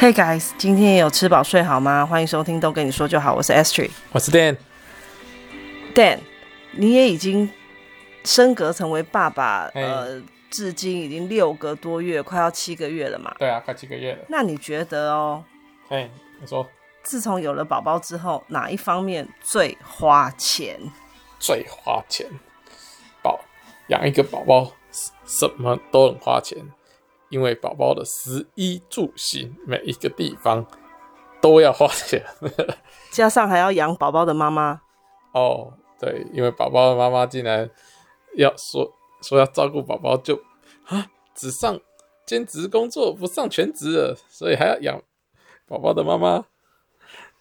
Hey guys，今天也有吃饱睡好吗？欢迎收听都跟你说就好，我是 Astrid，我是 Dan。Dan，你也已经升格成为爸爸，嘿呃，至今已经六个多月，快要七个月了嘛？对啊，快七个月了。那你觉得哦？哎，你说，自从有了宝宝之后，哪一方面最花钱？最花钱，宝养一个宝宝，什么都很花钱。因为宝宝的食衣住行，每一个地方都要花钱，加上还要养宝宝的妈妈。哦，对，因为宝宝的妈妈竟然要说说要照顾宝宝，就啊只上兼职工作，不上全职了，所以还要养宝宝的妈妈。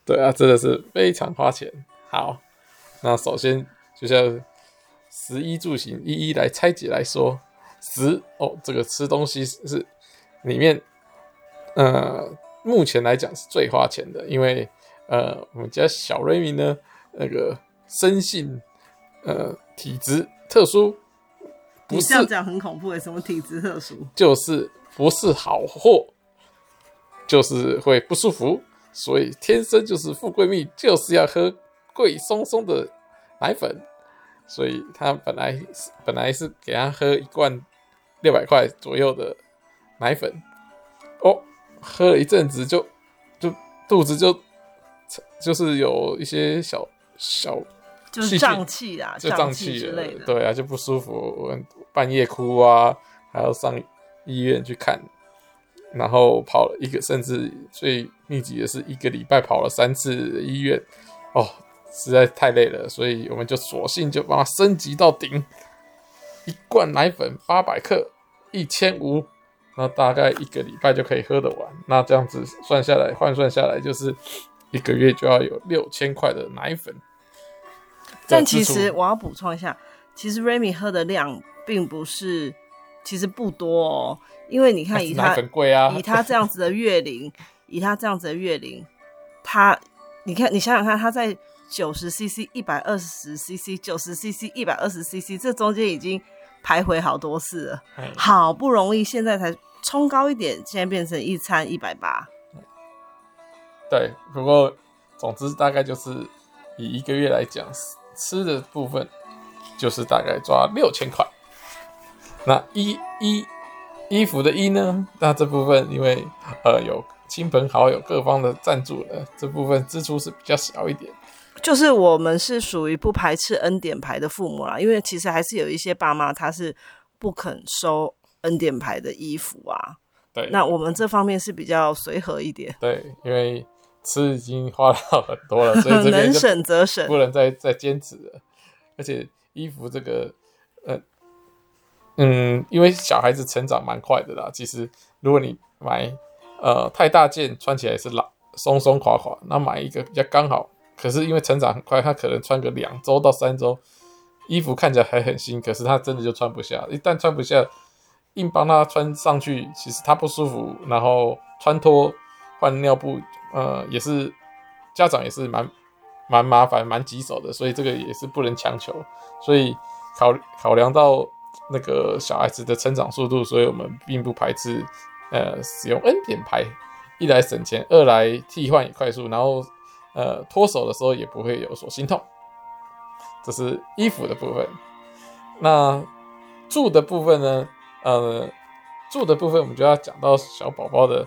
对啊，真的是非常花钱。好，那首先就像食衣住行一一来拆解来说。食哦，这个吃东西是里面，呃，目前来讲是最花钱的，因为呃，我们家小瑞米呢，那个生性呃体质特殊，不是你这样讲很恐怖的，什么体质特殊？就是不是好货，就是会不舒服，所以天生就是富贵蜜，就是要喝贵松松的奶粉。所以他本来本来是给他喝一罐六百块左右的奶粉，哦，喝了一阵子就就肚子就就是有一些小小就是胀气啊，就胀气之类的，对啊，就不舒服，我半夜哭啊，还要上医院去看，然后跑了一个，甚至最密集的是一个礼拜跑了三次医院，哦。实在太累了，所以我们就索性就把它升级到顶，一罐奶粉八百克，一千五，那大概一个礼拜就可以喝得完。那这样子算下来，换算下来就是一个月就要有六千块的奶粉。但其实我要补充一下，其实 Remy 喝的量并不是，其实不多哦，因为你看 以他贵啊，以他这样子的月龄，以他这样子的月龄，他你看你想想看他在。九十 CC、一百二十 CC、九十 CC、一百二十 CC，这中间已经徘徊好多次了。好不容易现在才冲高一点，现在变成一餐一百八。对，不过总之大概就是以一个月来讲，吃的部分就是大概抓六千块。那衣衣衣服的衣呢？那这部分因为呃有亲朋好友各方的赞助了，这部分支出是比较小一点。就是我们是属于不排斥恩典牌的父母啦，因为其实还是有一些爸妈他是不肯收恩典牌的衣服啊。对，那我们这方面是比较随和一点。对，因为吃已经花了很多了，所以 这能省则省，不能再再坚持了。而且衣服这个，呃，嗯，因为小孩子成长蛮快的啦。其实如果你买呃太大件，穿起来是老松松垮垮，那买一个比较刚好。可是因为成长很快，他可能穿个两周到三周，衣服看起来还很新，可是他真的就穿不下。一旦穿不下，硬帮他穿上去，其实他不舒服，然后穿脱换尿布，呃，也是家长也是蛮蛮麻烦、蛮棘手的，所以这个也是不能强求。所以考考量到那个小孩子的成长速度，所以我们并不排斥呃使用恩典牌，一来省钱，二来替换也快速，然后。呃，脱手的时候也不会有所心痛，这是衣服的部分。那住的部分呢？呃，住的部分我们就要讲到小宝宝的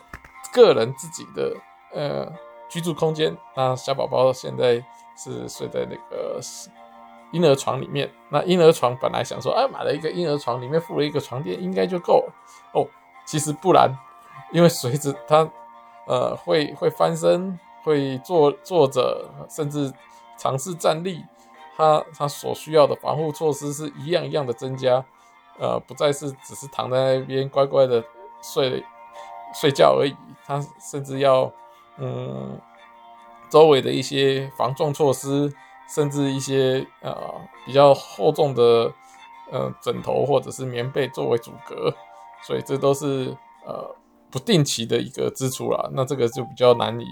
个人自己的呃居住空间。那小宝宝现在是睡在那个婴儿床里面。那婴儿床本来想说，哎，买了一个婴儿床，里面附了一个床垫，应该就够了。哦，其实不然，因为随着他呃会会翻身。会坐坐着，甚至尝试站立，他他所需要的防护措施是一样一样的增加，呃，不再是只是躺在那边乖乖的睡睡觉而已，他甚至要嗯，周围的一些防撞措施，甚至一些呃比较厚重的呃枕头或者是棉被作为阻隔，所以这都是呃不定期的一个支出啦，那这个就比较难以。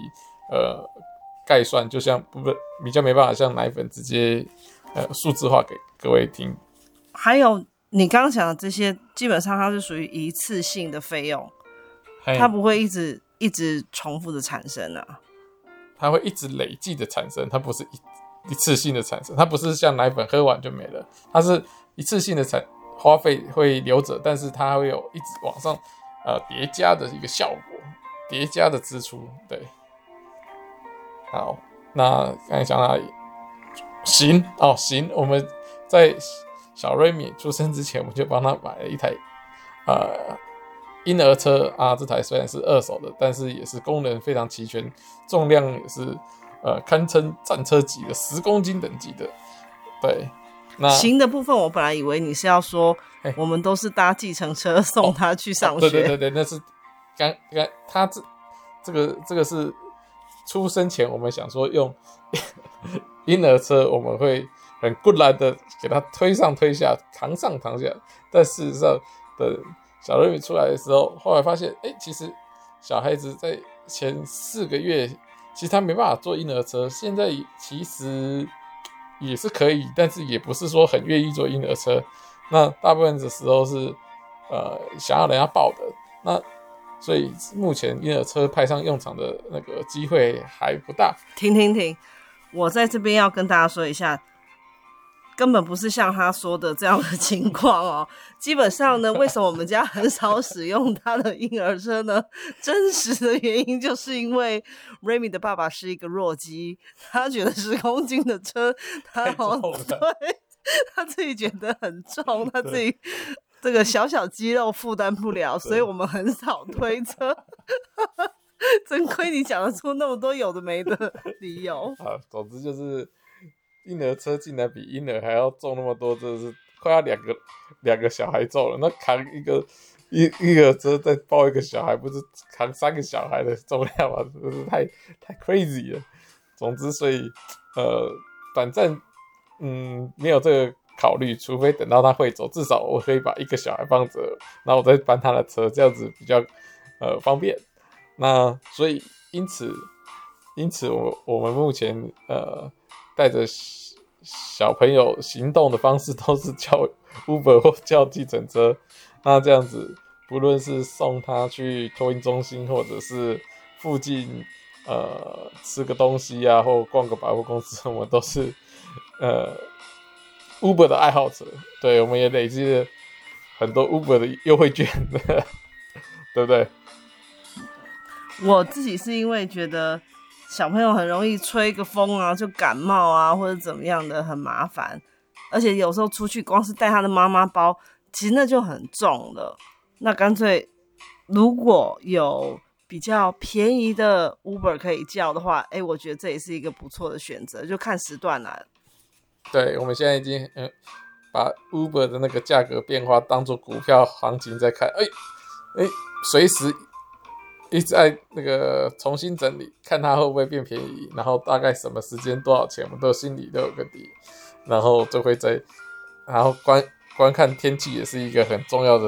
呃，概算就像不不比较没办法像奶粉直接呃数字化给各位听。还有你刚刚讲的这些，基本上它是属于一次性的费用，嘿它不会一直一直重复的产生啊？它会一直累计的产生，它不是一一次性的产生，它不是像奶粉喝完就没了，它是一次性的产花费会留着，但是它会有一直往上呃叠加的一个效果，叠加的支出。对，好，那刚才讲哪里？行哦，行，我们在小瑞米出生之前，我们就帮他买了一台呃婴儿车啊。这台虽然是二手的，但是也是功能非常齐全，重量也是呃堪称战车级的十公斤等级的。对，那行的部分，我本来以为你是要说，我们都是搭计程车送他去上学。哦哦、对对对对，那是刚刚他这这个这个是出生前我们想说用。婴儿车我们会很固然的给他推上推下，扛上扛下，但事实上等小瑞米出来的时候，后来发现，哎、其实小孩子在前四个月，其实他没办法坐婴儿车，现在其实也是可以，但是也不是说很愿意坐婴儿车。那大部分的时候是呃想要人家抱的，那所以目前婴儿车派上用场的那个机会还不大。停停停。我在这边要跟大家说一下，根本不是像他说的这样的情况哦。基本上呢，为什么我们家很少使用他的婴儿车呢？真实的原因就是因为 Remy 的爸爸是一个弱鸡，他觉得十公斤的车他好对，他自己觉得很重，他自己这个小小肌肉负担不了，所以我们很少推车。真亏你讲得出那么多有的没的理由 啊！总之就是婴儿车竟然比婴儿还要重那么多，真的是快要两个两个小孩重了。那扛一个婴婴儿车再抱一个小孩，不是扛三个小孩的重量吗？真是太太 crazy 了。总之，所以呃，反正嗯没有这个考虑，除非等到他会走，至少我可以把一个小孩放着，然后我再搬他的车，这样子比较呃方便。那所以，因此，因此我，我们目前呃带着小朋友行动的方式都是叫 Uber 或叫计程车。那这样子，不论是送他去托婴中心，或者是附近呃吃个东西啊，或逛个百货公司，我们都是呃 Uber 的爱好者。对，我们也累积了很多 Uber 的优惠券的，对不对？我自己是因为觉得小朋友很容易吹个风啊，就感冒啊，或者怎么样的很麻烦，而且有时候出去光是带他的妈妈包，其实那就很重了。那干脆如果有比较便宜的 Uber 可以叫的话，哎，我觉得这也是一个不错的选择，就看时段啦。对，我们现在已经嗯把 Uber 的那个价格变化当做股票行情在看，哎哎，随时。一直在那个重新整理，看它会不会变便宜，然后大概什么时间多少钱，我们都心里都有个底，然后就会在，然后观观看天气也是一个很重要的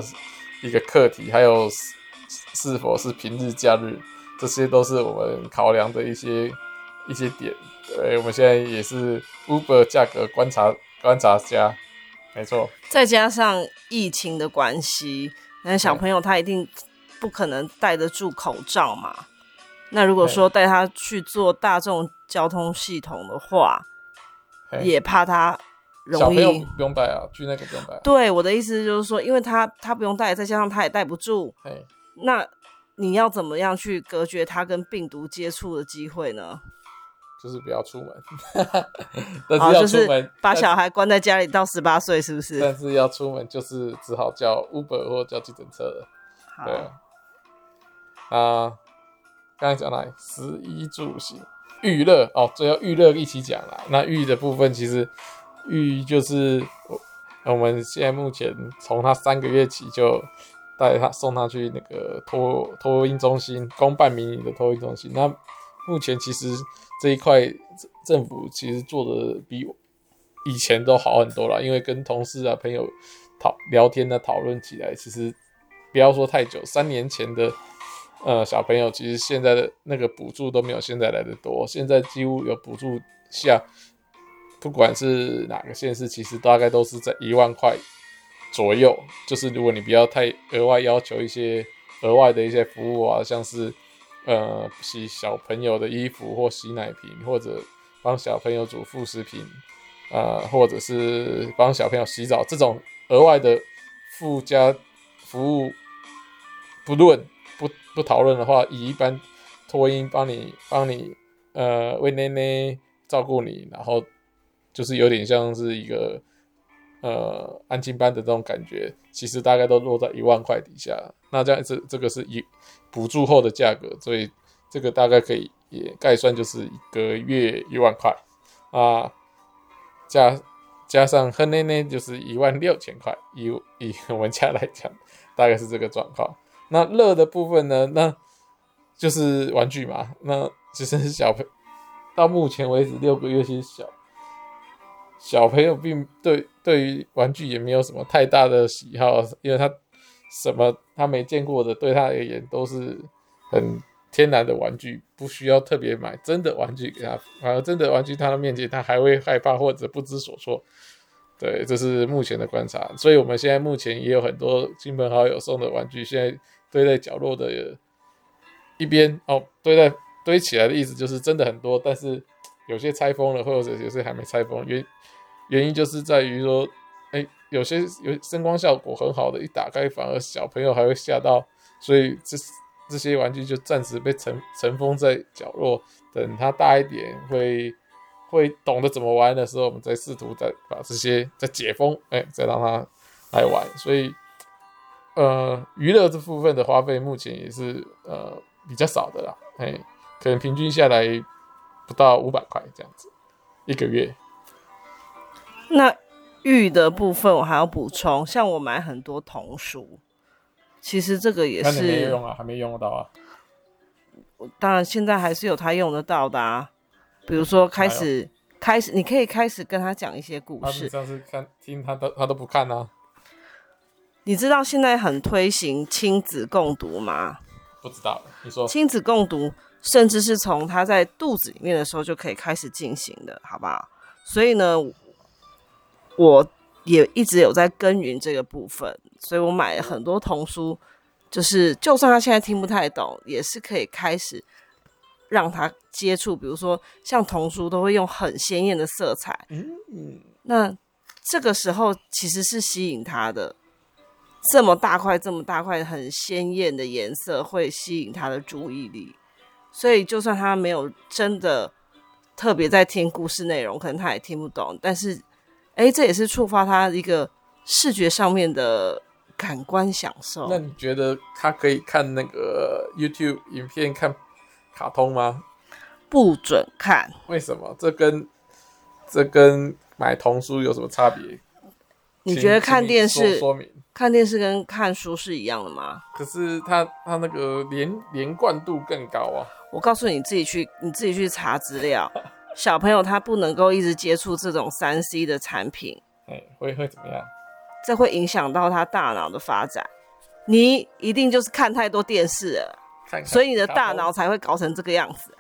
一个课题，还有是是否是平日假日，这些都是我们考量的一些一些点。对，我们现在也是 Uber 价格观察观察家，没错。再加上疫情的关系，那小朋友他一定。不可能戴得住口罩嘛？那如果说带他去做大众交通系统的话，也怕他容易。小朋友不用戴啊，去那个不用戴。对，我的意思就是说，因为他他不用戴，再加上他也戴不住，那你要怎么样去隔绝他跟病毒接触的机会呢？就是不要出门，但是要出门，把小孩关在家里到十八岁，是不是？但是要出门就是只好叫 Uber 或叫计程车了。对。啊，刚才讲哪里食衣住行娱乐哦，最后娱乐一起讲了。那育的部分其实育就是我们现在目前从他三个月起就带他送他去那个托托婴中心，公办民营的托婴中心。那目前其实这一块政府其实做的比以前都好很多了，因为跟同事啊朋友讨聊天的讨论起来，其实不要说太久，三年前的。呃，小朋友其实现在的那个补助都没有现在来的多，现在几乎有补助下，不管是哪个县市，其实大概都是在一万块左右。就是如果你不要太额外要求一些额外的一些服务啊，像是呃洗小朋友的衣服或洗奶瓶，或者帮小朋友煮副食品，呃，或者是帮小朋友洗澡这种额外的附加服务，不论不不讨论的话，以一般托婴帮你帮你呃喂奶奶照顾你，然后就是有点像是一个。呃，安亲班的这种感觉，其实大概都落在一万块底下。那这样子，这个是一补助后的价格，所以这个大概可以也概算就是一个月一万块啊，加加上喝奶奶就是一万六千块，以以我们家来讲，大概是这个状况。那乐的部分呢，那就是玩具嘛。那其实小朋到目前为止六个月其实小。小朋友并对对于玩具也没有什么太大的喜好，因为他什么他没见过的，对他而言都是很天然的玩具，不需要特别买真的玩具给他。反而真的玩具他的面前，他还会害怕或者不知所措。对，这是目前的观察。所以我们现在目前也有很多亲朋好友送的玩具，现在堆在角落的一边哦，堆在堆起来的意思就是真的很多，但是有些拆封了，或者有些还没拆封，原。原因就是在于说，哎、有些有声光效果很好的，一打开反而小朋友还会吓到，所以这这些玩具就暂时被尘尘封在角落，等他大一点会会懂得怎么玩的时候，我们再试图再把这些再解封，哎、再让他来玩。所以，呃，娱乐这部分的花费目前也是呃比较少的啦，哎、可能平均下来不到五百块这样子一个月。那玉的部分我还要补充，像我买很多童书，其实这个也是没用啊，还没用得到啊。当然现在还是有他用得到的啊，比如说开始开始，你可以开始跟他讲一些故事。上次看听他都他都不看啊。你知道现在很推行亲子共读吗？不知道，你说亲子共读，甚至是从他在肚子里面的时候就可以开始进行的，好不好？所以呢。我也一直有在耕耘这个部分，所以我买了很多童书，就是就算他现在听不太懂，也是可以开始让他接触。比如说，像童书都会用很鲜艳的色彩，嗯嗯，那这个时候其实是吸引他的，这么大块、这么大块很鲜艳的颜色会吸引他的注意力，所以就算他没有真的特别在听故事内容，可能他也听不懂，但是。哎，这也是触发他一个视觉上面的感官享受。那你觉得他可以看那个 YouTube 影片看卡通吗？不准看。为什么？这跟这跟买童书有什么差别？你觉得看电视说明看电视跟看书是一样的吗？可是他他那个连连贯度更高啊！我告诉你，自己去你自己去查资料。小朋友他不能够一直接触这种三 C 的产品，哎，会会怎么样？这会影响到他大脑的发展。你一定就是看太多电视了，看看所以你的大脑才会搞成这个样子，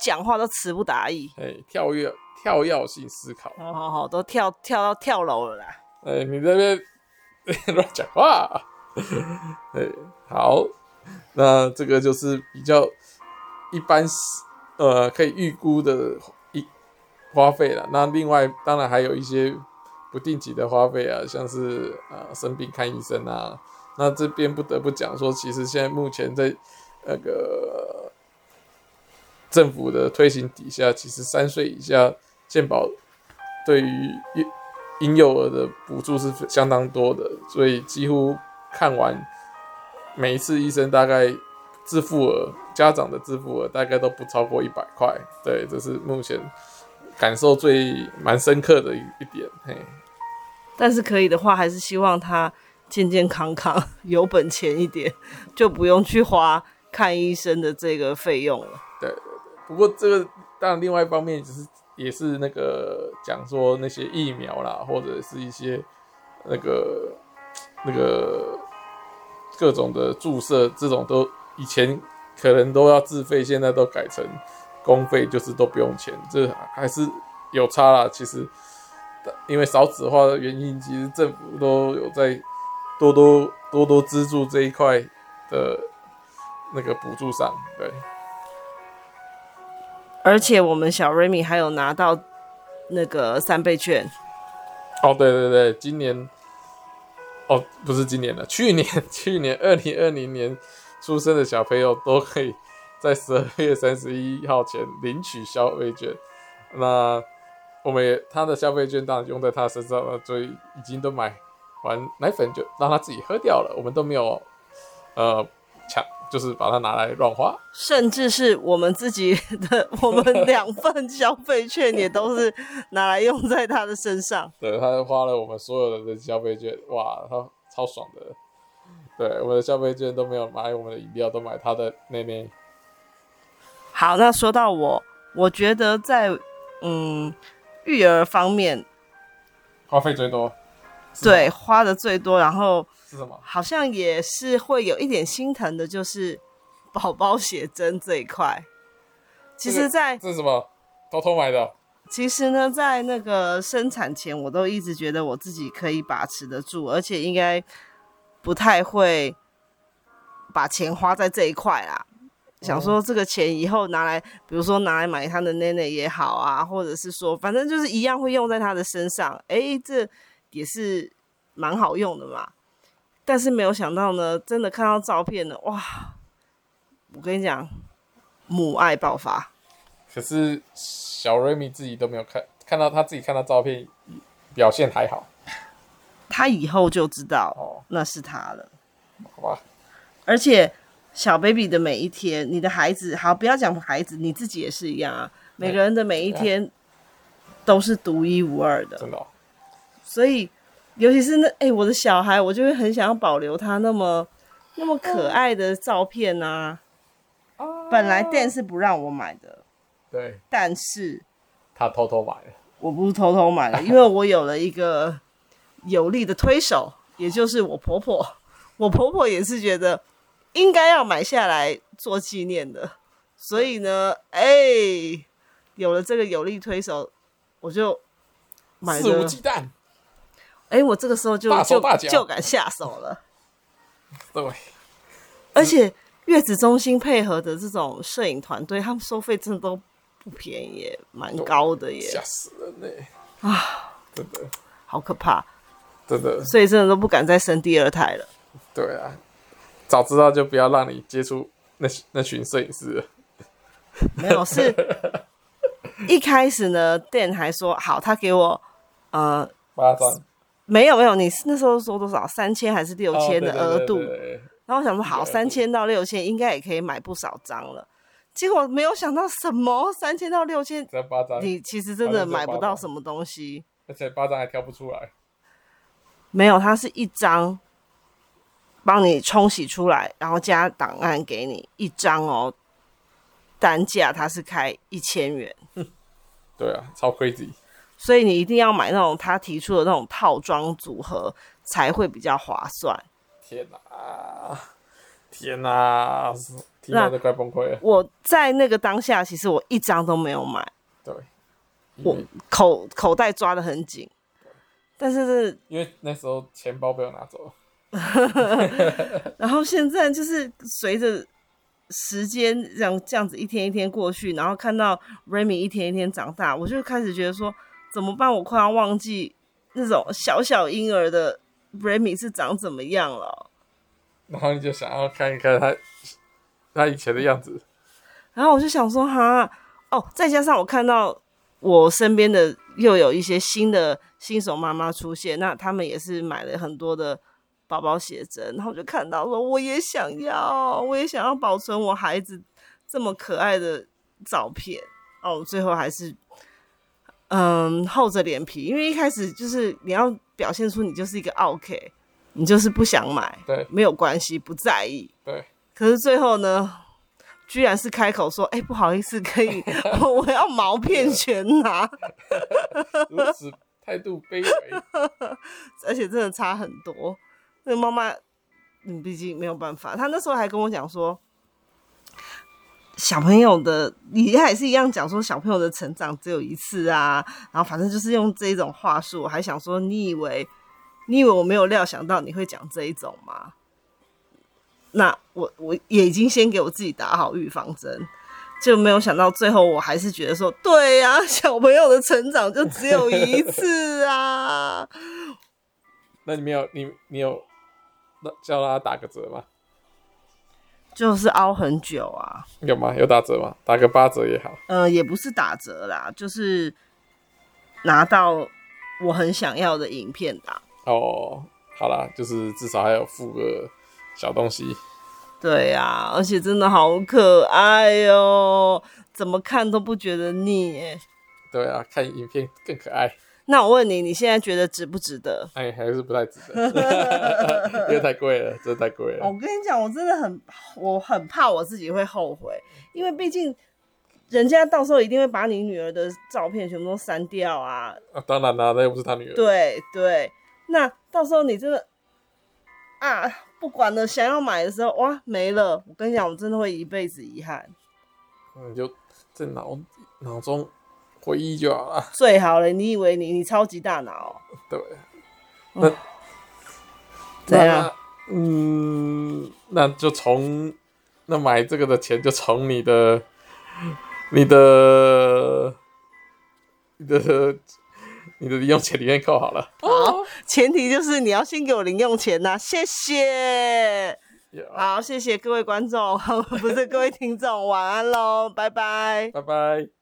讲话都词不达意。哎，跳跃跳跃性思考，好好好，都跳跳到跳楼了啦。哎，你这边 乱讲话。哎，好，那这个就是比较一般是。呃，可以预估的一花费了。那另外，当然还有一些不定期的花费啊，像是呃生病看医生啊。那这边不得不讲说，其实现在目前在那个政府的推行底下，其实三岁以下健保对于婴幼儿的补助是相当多的，所以几乎看完每一次医生大概。自付额，家长的支付额大概都不超过一百块，对，这是目前感受最蛮深刻的一一点。嘿，但是可以的话，还是希望他健健康康，有本钱一点，就不用去花看医生的这个费用了。对对对，不过这个当然另外一方面，只是也是那个讲说那些疫苗啦，或者是一些那个那个各种的注射，这种都。以前可能都要自费，现在都改成公费，就是都不用钱，这还是有差啦。其实，因为少子化的原因，其实政府都有在多多多多资助这一块的那个补助上，对。而且我们小瑞米还有拿到那个三倍券。哦，对对对，今年，哦，不是今年了，去年 去年二零二零年出生的小朋友都可以在十二月三十一号前领取消费券。那我们也他的消费券当然用在他身上了，所以已经都买完奶粉就让他自己喝掉了，我们都没有呃抢。就是把它拿来乱花，甚至是我们自己的，我们两份消费券也都是拿来用在他的身上。对，他花了我们所有人的消费券，哇，他超爽的。对，我的消费券都没有买我们的饮料，都买他的妹妹。好，那说到我，我觉得在嗯育儿方面花费最多，对，花的最多，然后。是什么？好像也是会有一点心疼的，就是宝宝写真这一块。其实在，在这是什么？偷偷买的？其实呢，在那个生产前，我都一直觉得我自己可以把持得住，而且应该不太会把钱花在这一块啦。想说这个钱以后拿来，比如说拿来买他的奶奶也好啊，或者是说，反正就是一样会用在他的身上。哎，这也是蛮好用的嘛。但是没有想到呢，真的看到照片了，哇！我跟你讲，母爱爆发。可是小瑞米自己都没有看，看到他自己看到照片，表现还好。他以后就知道，那是他了。好吧。而且小 baby 的每一天，你的孩子，好，不要讲孩子，你自己也是一样啊。每个人的每一天都是独一无二的，真的哦。所以。尤其是那哎、欸，我的小孩，我就会很想要保留他那么那么可爱的照片啊。哦、本来店是不让我买的，对，但是他偷偷买了。我不是偷偷买了，因为我有了一个有力的推手，也就是我婆婆。我婆婆也是觉得应该要买下来做纪念的，所以呢，哎、欸，有了这个有力推手，我就买了。肆无忌惮。哎、欸，我这个时候就就就敢下手了。对，而且月子中心配合的这种摄影团队，他们收费真的都不便宜，蛮高的耶，吓死人呢！啊，真的，好可怕，真的，所以真的都不敢再生第二胎了。对啊，早知道就不要让你接触那那群摄影师了。没有，是 一开始呢，店还说好，他给我呃八张。没有没有，你那时候说多少？三千还是六千的额度？然后我想说，好，三千到六千应该也可以买不少张了。结果没有想到什么，三千到六千，八张，你其实真的买不到什么东西。而且八张还挑不出来。没有，它是一张，帮你冲洗出来，然后加档案给你一张哦。单价它是开一千元。对啊，超 crazy。所以你一定要买那种他提出的那种套装组合才会比较划算。天哪、啊！天哪、啊！听到都快崩溃了。我在那个当下，其实我一张都没有买。对。我口口袋抓的很紧。但是是因为那时候钱包被我拿走了。然后现在就是随着时间这样这样子一天一天过去，然后看到 Remy 一天一天长大，我就开始觉得说。怎么办？我快要忘记那种小小婴儿的 Remy 是长怎么样了。然后你就想要看一看他他以前的样子。然后我就想说，哈哦，再加上我看到我身边的又有一些新的新手妈妈出现，那他们也是买了很多的宝宝写真，然后我就看到说，我也想要，我也想要保存我孩子这么可爱的照片。哦，最后还是。嗯，厚着脸皮，因为一开始就是你要表现出你就是一个 OK，你就是不想买，对，没有关系，不在意，对。可是最后呢，居然是开口说：“哎、欸，不好意思，可以，我要毛片全拿。”如此态度卑微，而且真的差很多。那个妈妈，嗯，毕竟没有办法，她那时候还跟我讲说。小朋友的，你还是一样讲说小朋友的成长只有一次啊，然后反正就是用这一种话术，我还想说，你以为，你以为我没有料想到你会讲这一种吗？那我我也已经先给我自己打好预防针，就没有想到最后我还是觉得说，对呀、啊，小朋友的成长就只有一次啊。那你没有你你有叫他打个折吗？就是凹很久啊。有吗？有打折吗？打个八折也好。呃，也不是打折啦，就是拿到我很想要的影片打。哦，好啦，就是至少还有付个小东西。对呀、啊，而且真的好可爱哟、喔，怎么看都不觉得腻。对啊，看影片更可爱。那我问你，你现在觉得值不值得？哎，还是不太值得，因为太贵了，真的太贵了。我跟你讲，我真的很，我很怕我自己会后悔，因为毕竟人家到时候一定会把你女儿的照片全部都删掉啊。啊，当然啦，那又不是他女儿。对对，那到时候你真的啊，不管了，想要买的时候，哇，没了。我跟你讲，我真的会一辈子遗憾。你就在脑脑中。回忆就好了，最好了。你以为你你超级大脑、喔？对，那怎样？嗯，那就从那买这个的钱就从你的、你的、你的、你的零用钱里面扣好了。好，前提就是你要先给我零用钱呐、啊，谢谢。好，谢谢各位观众，不是各位听众，晚安喽，拜拜，拜拜。